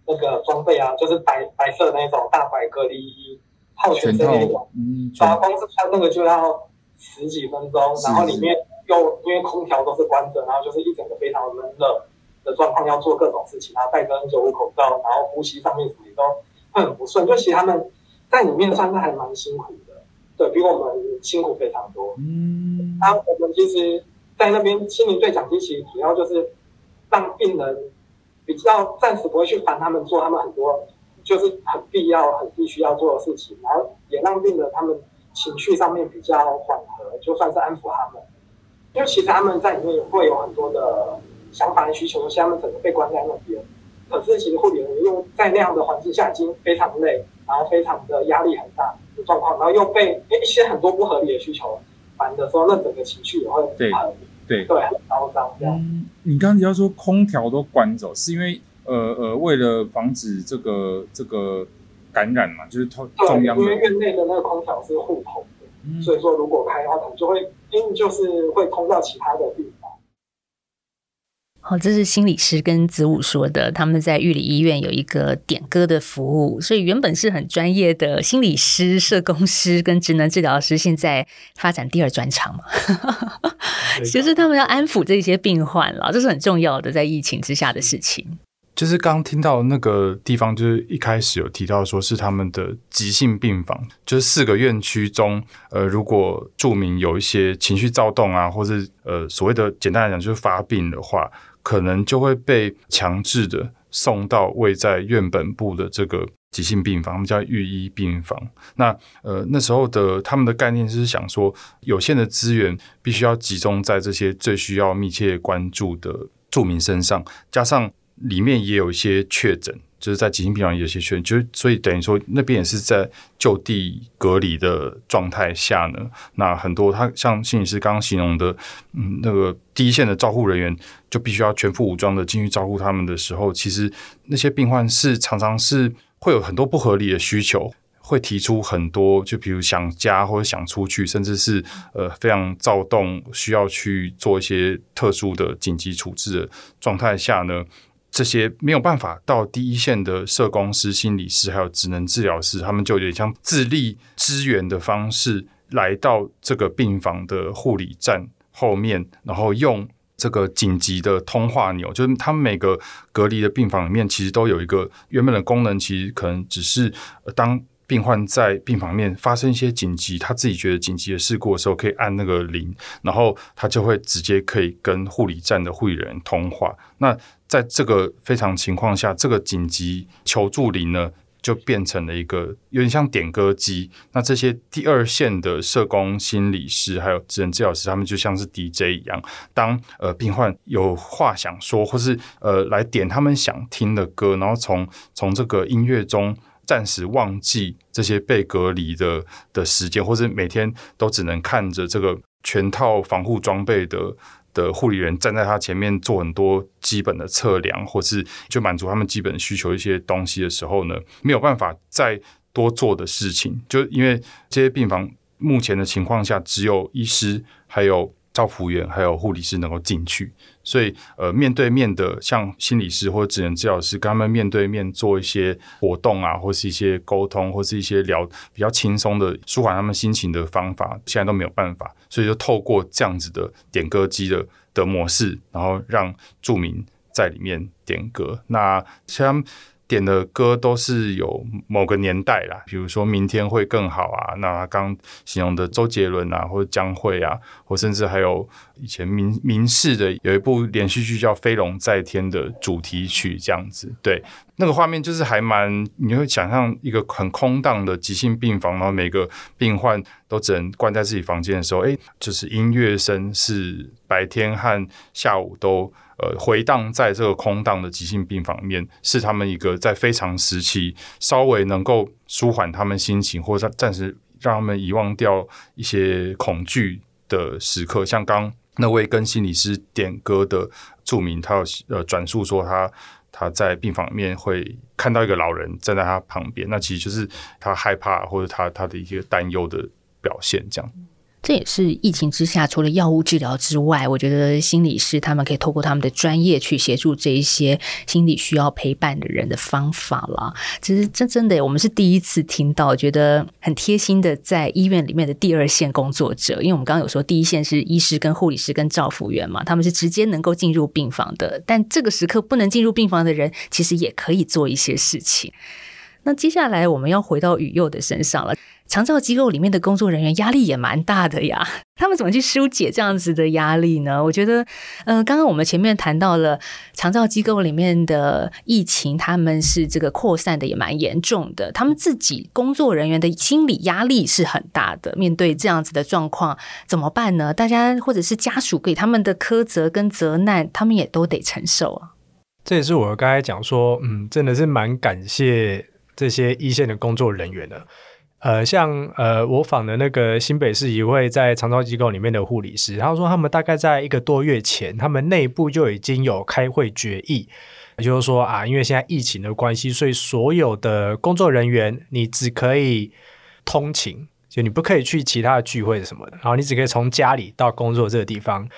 那个装备啊，就是白白色那种大白隔离衣，套全身那种。嗯，打光是穿那个就要十几分钟，然后里面又因为空调都是关着，然后就是一整个非常闷热的状况，要做各种事情，然后戴着 N95 口罩，然后呼吸上面什么也都会很不顺。就其实他们在里面算是还蛮辛苦的，对比我们辛苦非常多。嗯，那我们其实，在那边心灵对讲机，其实主要就是让病人比较暂时不会去烦他们做他们很多就是很必要、很必须要做的事情，然后也让病人他们情绪上面比较缓和，就算是安抚他们。因为其实他们在里面也会有很多的想法和需求，尤其他们整个被关在那边。可是其实护理人员又在那样的环境下已经非常累，然后非常的压力很大的状况，然后又被一些很多不合理的需求烦的时候，那整个情绪也会对很对。对很高涨这样。嗯，你刚刚提到说空调都关走，是因为呃呃，为了防止这个这个感染嘛，就是中对，中央的因为院内的那个空调是互通的，嗯所以说如果开的话，可能就会因为就是会通到其他的地方。好，这是心理师跟子午说的，他们在玉里医院有一个点歌的服务，所以原本是很专业的心理师、社工师跟职能治疗师，现在发展第二专长嘛，就是他们要安抚这些病患了，这是很重要的，在疫情之下的事情。就是刚听到那个地方，就是一开始有提到说是他们的急性病房，就是四个院区中，呃，如果住民有一些情绪躁动啊，或是呃所谓的简单来讲就是发病的话，可能就会被强制的送到位在院本部的这个急性病房，他们叫预医病房。那呃那时候的他们的概念是想说，有限的资源必须要集中在这些最需要密切关注的住民身上，加上里面也有一些确诊，就是在急性病房有些确诊，就所以等于说那边也是在就地隔离的状态下呢。那很多他像心理师刚刚形容的，嗯，那个第一线的照护人员就必须要全副武装的进去照顾他们的时候，其实那些病患是常常是会有很多不合理的需求。会提出很多，就比如想家或者想出去，甚至是呃非常躁动，需要去做一些特殊的紧急处置的状态下呢，这些没有办法到第一线的社工师、心理师还有职能治疗师，他们就有点像自立支援的方式，来到这个病房的护理站后面，然后用这个紧急的通话钮，就是他们每个隔离的病房里面，其实都有一个原本的功能，其实可能只是、当。病患在病房面发生一些紧急，他自己觉得紧急的事故的时候，可以按那个铃，然后他就会直接可以跟护理站的护理人通话。那在这个非常情况下，这个紧急求助铃呢，就变成了一个有点像点歌机。那这些第二线的社工、心理师还有职能治疗师，他们就像是 DJ 一样，当呃病患有话想说，或是呃来点他们想听的歌，然后从从这个音乐中。暂时忘记这些被隔离的的时间，或者每天都只能看着这个全套防护装备的的护理员站在他前面做很多基本的测量，或是就满足他们基本需求一些东西的时候呢，没有办法再多做的事情，就因为这些病房目前的情况下，只有医师还有。照护员还有护理师能够进去，所以呃，面对面的像心理师或者职能治疗师，跟他们面对面做一些活动啊，或是一些沟通，或是一些聊比较轻松的舒缓他们心情的方法，现在都没有办法，所以就透过这样子的点歌机的的模式，然后让住民在里面点歌。那像点的歌都是有某个年代啦，比如说明天会更好啊，那刚形容的周杰伦啊，或者江蕙啊，或甚至还有以前民民视的有一部连续剧叫《飞龙在天》的主题曲，这样子，对，那个画面就是还蛮，你会想象一个很空荡的急性病房，然后每个病患都只能关在自己房间的时候，诶，就是音乐声是白天和下午都。呃，回荡在这个空荡的急性病房里面，是他们一个在非常时期稍微能够舒缓他们心情，或者暂时让他们遗忘掉一些恐惧的时刻。像刚那位跟心理师点歌的著名，他有呃转述说他他在病房里面会看到一个老人站在他旁边，那其实就是他害怕或者他他的一些担忧的表现，这样。这也是疫情之下，除了药物治疗之外，我觉得心理师他们可以透过他们的专业去协助这一些心理需要陪伴的人的方法了。其实真真的，我们是第一次听到，觉得很贴心的，在医院里面的第二线工作者，因为我们刚刚有说第一线是医师跟护理师跟照护员嘛，他们是直接能够进入病房的，但这个时刻不能进入病房的人，其实也可以做一些事情。那接下来我们要回到雨佑的身上了。长照机构里面的工作人员压力也蛮大的呀，他们怎么去疏解这样子的压力呢？我觉得，呃，刚刚我们前面谈到了长照机构里面的疫情，他们是这个扩散的也蛮严重的，他们自己工作人员的心理压力是很大的。面对这样子的状况，怎么办呢？大家或者是家属给他们的苛责跟责难，他们也都得承受啊。这也是我刚才讲说，嗯，真的是蛮感谢这些一线的工作人员的。呃，像呃，我访的那个新北市一位在长照机构里面的护理师，他说他们大概在一个多月前，他们内部就已经有开会决议，也就是说啊，因为现在疫情的关系，所以所有的工作人员你只可以通勤，就你不可以去其他的聚会什么的，然后你只可以从家里到工作这个地方。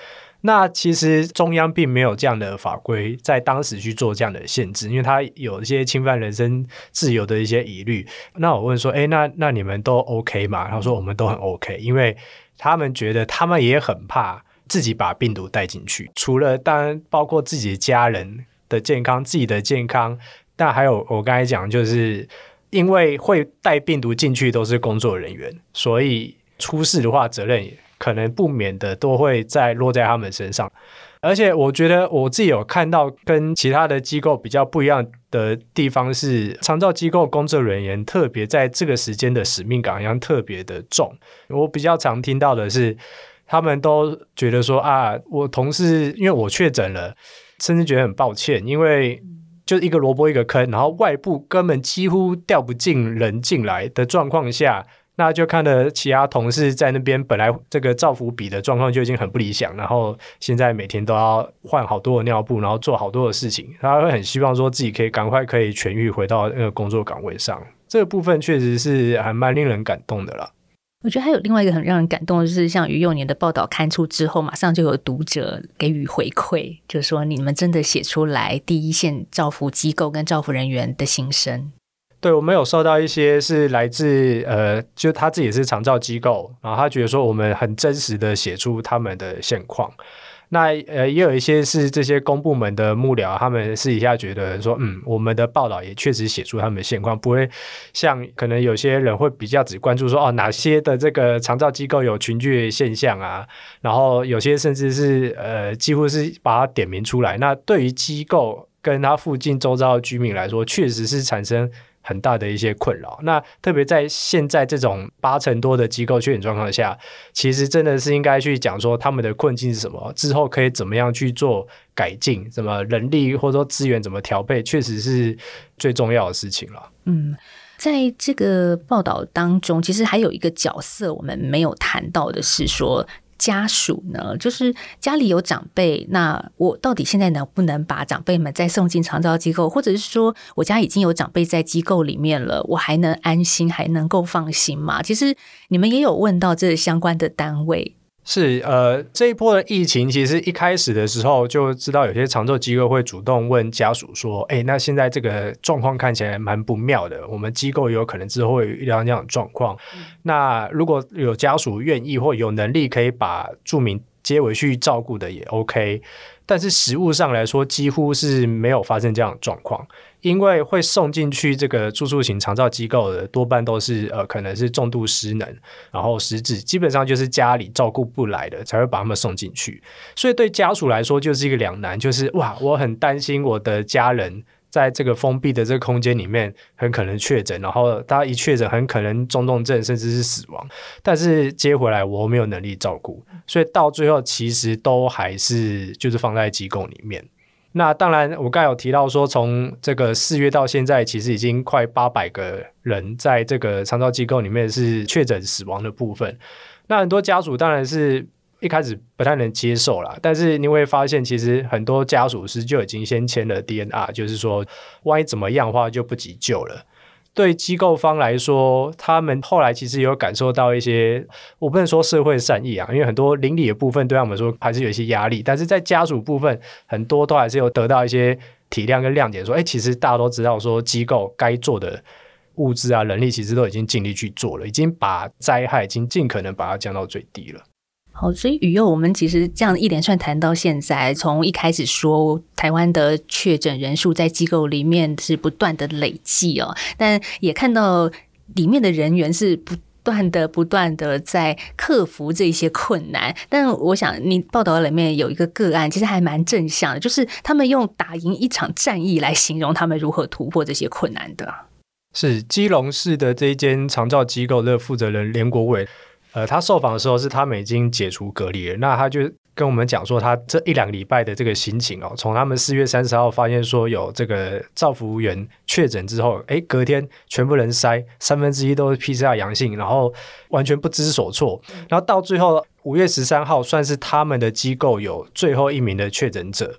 那其实中央并没有这样的法规在当时去做这样的限制，因为他有一些侵犯人身自由的一些疑虑。那我问说，哎，那那你们都 OK 吗？他说我们都很 OK，因为他们觉得他们也很怕自己把病毒带进去，除了当然包括自己家人的健康、自己的健康，但还有我刚才讲，就是因为会带病毒进去都是工作人员，所以出事的话责任。可能不免的都会在落在他们身上，而且我觉得我自己有看到跟其他的机构比较不一样的地方是，长照机构工作人员特别在这个时间的使命感一样特别的重。我比较常听到的是，他们都觉得说啊，我同事因为我确诊了，甚至觉得很抱歉，因为就一个萝卜一个坑，然后外部根本几乎调不进人进来的状况下。那就看了其他同事在那边，本来这个造福比的状况就已经很不理想，然后现在每天都要换好多的尿布，然后做好多的事情，他会很希望说自己可以赶快可以痊愈，回到那个工作岗位上。这个部分确实是还蛮令人感动的了。我觉得还有另外一个很让人感动的是，像于幼年的报道刊出之后，马上就有读者给予回馈，就是说你们真的写出来第一线照福机构跟照福人员的心声。对，我们有收到一些是来自呃，就他自己是长照机构，然后他觉得说我们很真实的写出他们的现况。那呃，也有一些是这些公部门的幕僚，他们私底下觉得说，嗯，我们的报道也确实写出他们的现况，不会像可能有些人会比较只关注说，哦，哪些的这个长照机构有群聚现象啊，然后有些甚至是呃，几乎是把它点名出来。那对于机构跟他附近周遭的居民来说，确实是产生。很大的一些困扰，那特别在现在这种八成多的机构缺员状况下，其实真的是应该去讲说他们的困境是什么，之后可以怎么样去做改进，什么人力或者说资源怎么调配，确实是最重要的事情了。嗯，在这个报道当中，其实还有一个角色我们没有谈到的是说。家属呢，就是家里有长辈，那我到底现在能不能把长辈们再送进长照机构，或者是说我家已经有长辈在机构里面了，我还能安心，还能够放心吗？其实你们也有问到这相关的单位。是呃，这一波的疫情其实一开始的时候就知道，有些长寿机构会主动问家属说：“哎，那现在这个状况看起来蛮不妙的，我们机构有可能之后会遇到这样的状况。那如果有家属愿意或有能力，可以把住民接回去照顾的也 OK。但是实物上来说，几乎是没有发生这样的状况。”因为会送进去这个住宿型长照机构的，多半都是呃，可能是重度失能，然后失智，基本上就是家里照顾不来的，才会把他们送进去。所以对家属来说，就是一个两难，就是哇，我很担心我的家人在这个封闭的这个空间里面很可能确诊，然后他一确诊，很可能中重症甚至是死亡。但是接回来我没有能力照顾，所以到最后其实都还是就是放在机构里面。那当然，我刚有提到说，从这个四月到现在，其实已经快八百个人在这个长照机构里面是确诊死亡的部分。那很多家属当然是一开始不太能接受啦，但是你会发现，其实很多家属是就已经先签了 DNR，就是说，万一怎么样的话就不急救了。对机构方来说，他们后来其实有感受到一些，我不能说社会善意啊，因为很多邻里的部分对他们说还是有一些压力，但是在家属部分，很多都还是有得到一些体谅跟谅解，说，哎，其实大家都知道，说机构该做的物资啊、人力，其实都已经尽力去做了，已经把灾害已经尽可能把它降到最低了。好，所以雨佑，我们其实这样一连串谈到现在，从一开始说台湾的确诊人数在机构里面是不断的累计哦，但也看到里面的人员是不断的、不断的在克服这些困难。但我想，你报道里面有一个个案，其实还蛮正向的，就是他们用打赢一场战役来形容他们如何突破这些困难的。是基隆市的这一间长照机构的负责人连国伟。呃，他受访的时候是他们已经解除隔离了，那他就跟我们讲说，他这一两个礼拜的这个心情哦，从他们四月三十号发现说有这个造服务员确诊之后，哎，隔天全部人筛三分之一都是 PCR 阳性，然后完全不知所措，然后到最后五月十三号算是他们的机构有最后一名的确诊者，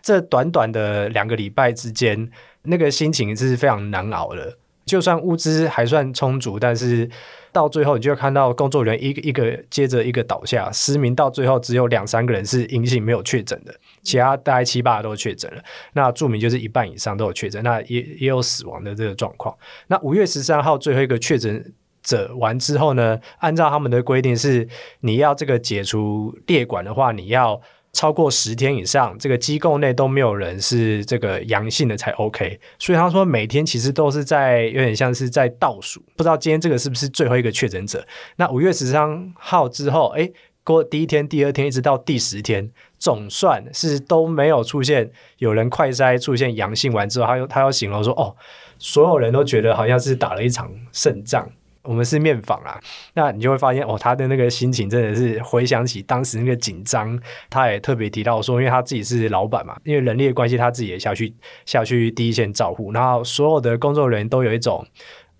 这短短的两个礼拜之间，那个心情是非常难熬的，就算物资还算充足，但是。到最后，你就会看到工作人员一个一个接着一个倒下，失明到最后只有两三个人是阴性没有确诊的，其他大概七八都确诊了。那著名就是一半以上都有确诊，那也也有死亡的这个状况。那五月十三号最后一个确诊者完之后呢，按照他们的规定是，你要这个解除列管的话，你要。超过十天以上，这个机构内都没有人是这个阳性的才 OK。所以他说每天其实都是在有点像是在倒数，不知道今天这个是不是最后一个确诊者。那五月十三号之后，哎，过第一天、第二天一直到第十天，总算是都没有出现有人快筛出现阳性完之后，他又他又形容说，哦，所有人都觉得好像是打了一场胜仗。我们是面访啊，那你就会发现哦，他的那个心情真的是回想起当时那个紧张，他也特别提到说，因为他自己是老板嘛，因为人力的关系，他自己也下去下去第一线照顾，然后所有的工作人员都有一种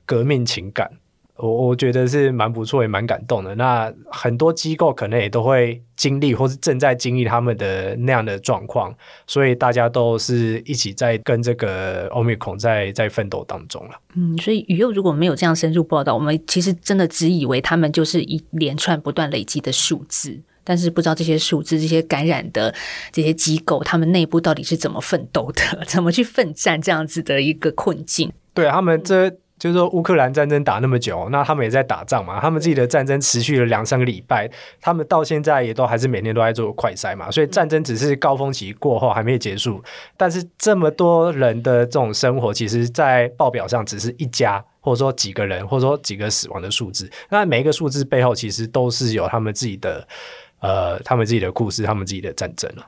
革命情感。我我觉得是蛮不错，也蛮感动的。那很多机构可能也都会经历，或是正在经历他们的那样的状况，所以大家都是一起在跟这个欧米孔在在奋斗当中了。嗯，所以雨佑如果没有这样深入报道，我们其实真的只以为他们就是一连串不断累积的数字，但是不知道这些数字、这些感染的这些机构，他们内部到底是怎么奋斗的，怎么去奋战这样子的一个困境。对他们这。就是说，乌克兰战争打那么久，那他们也在打仗嘛。他们自己的战争持续了两三个礼拜，他们到现在也都还是每天都在做快筛嘛。所以战争只是高峰期过后还没结束，但是这么多人的这种生活，其实在报表上只是一家，或者说几个人，或者说几个死亡的数字。那每一个数字背后，其实都是有他们自己的呃，他们自己的故事，他们自己的战争了。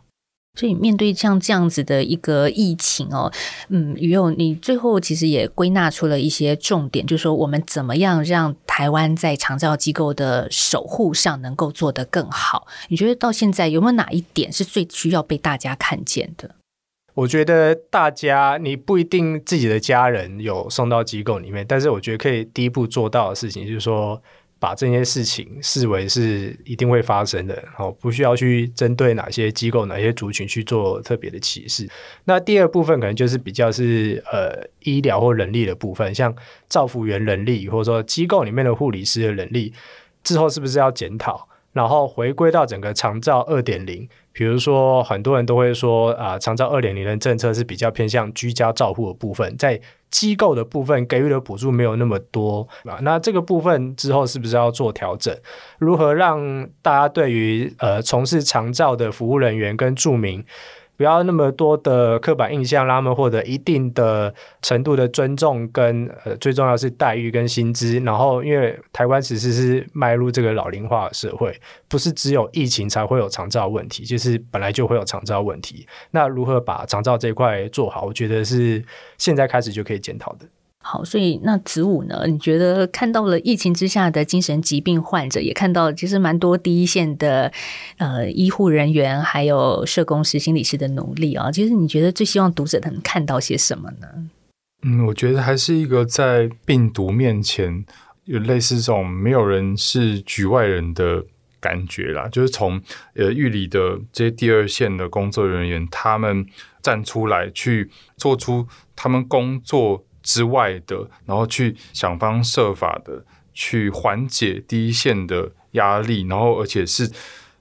所以面对像这样子的一个疫情哦，嗯，于友，你最后其实也归纳出了一些重点，就是说我们怎么样让台湾在长照机构的守护上能够做得更好？你觉得到现在有没有哪一点是最需要被大家看见的？我觉得大家你不一定自己的家人有送到机构里面，但是我觉得可以第一步做到的事情就是说。把这些事情视为是一定会发生的，好，不需要去针对哪些机构、哪些族群去做特别的歧视。那第二部分可能就是比较是呃医疗或人力的部分，像照护员人力，或者说机构里面的护理师的人力，之后是不是要检讨，然后回归到整个长照二点零？比如说很多人都会说啊，长照二点零的政策是比较偏向居家照护的部分，在机构的部分给予的补助没有那么多，那这个部分之后是不是要做调整？如何让大家对于呃从事长照的服务人员跟住民？不要那么多的刻板印象，让他们获得一定的程度的尊重，跟呃最重要是待遇跟薪资。然后，因为台湾其实是迈入这个老龄化社会，不是只有疫情才会有长照问题，就是本来就会有长照问题。那如何把长照这一块做好，我觉得是现在开始就可以检讨的。好，所以那子午呢？你觉得看到了疫情之下的精神疾病患者，也看到其实蛮多第一线的呃医护人员，还有社工师、心理师的努力啊。其实你觉得最希望读者他能看到些什么呢？嗯，我觉得还是一个在病毒面前有类似这种没有人是局外人的感觉啦。就是从呃狱里的这些第二线的工作人员，他们站出来去做出他们工作。之外的，然后去想方设法的去缓解第一线的压力，然后而且是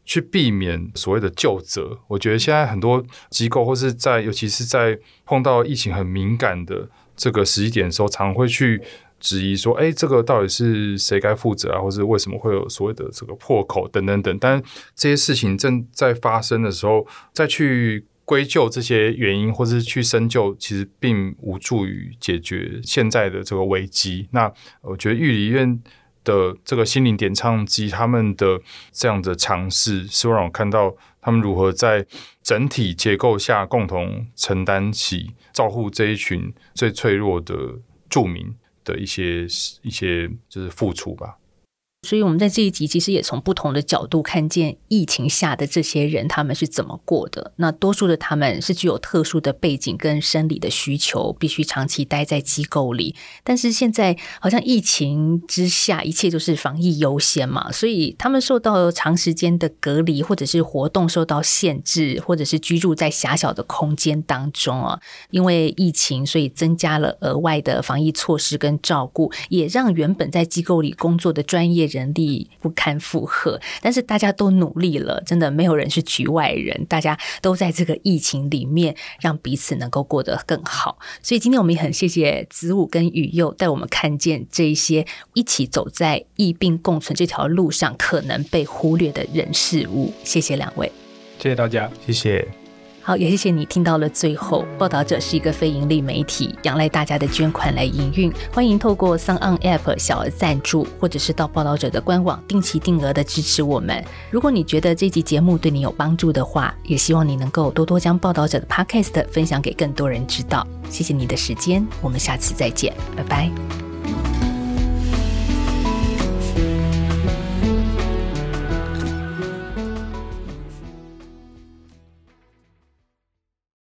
去避免所谓的救责。我觉得现在很多机构或是在，尤其是在碰到疫情很敏感的这个时机点的时候，常会去。质疑说：“哎，这个到底是谁该负责啊？或是为什么会有所谓的这个破口等等等？但这些事情正在发生的时候，再去归咎这些原因，或是去深究，其实并无助于解决现在的这个危机。那我觉得玉里院的这个心灵点唱机，他们的这样的尝试，是让我看到他们如何在整体结构下共同承担起照顾这一群最脆弱的住民。”的一些一些就是付出吧。所以，我们在这一集其实也从不同的角度看见疫情下的这些人他们是怎么过的。那多数的他们是具有特殊的背景跟生理的需求，必须长期待在机构里。但是现在好像疫情之下，一切都是防疫优先嘛，所以他们受到长时间的隔离，或者是活动受到限制，或者是居住在狭小的空间当中啊。因为疫情，所以增加了额外的防疫措施跟照顾，也让原本在机构里工作的专业。人力不堪负荷，但是大家都努力了，真的没有人是局外人，大家都在这个疫情里面，让彼此能够过得更好。所以今天我们也很谢谢子午跟雨佑带我们看见这一些一起走在疫病共存这条路上可能被忽略的人事物。谢谢两位，谢谢大家，谢谢。好，也谢谢你听到了最后。报道者是一个非盈利媒体，仰赖大家的捐款来营运。欢迎透过 s o n App 小额赞助，或者是到报道者的官网定期定额的支持我们。如果你觉得这集节目对你有帮助的话，也希望你能够多多将报道者的 Podcast 分享给更多人知道。谢谢你的时间，我们下次再见，拜拜。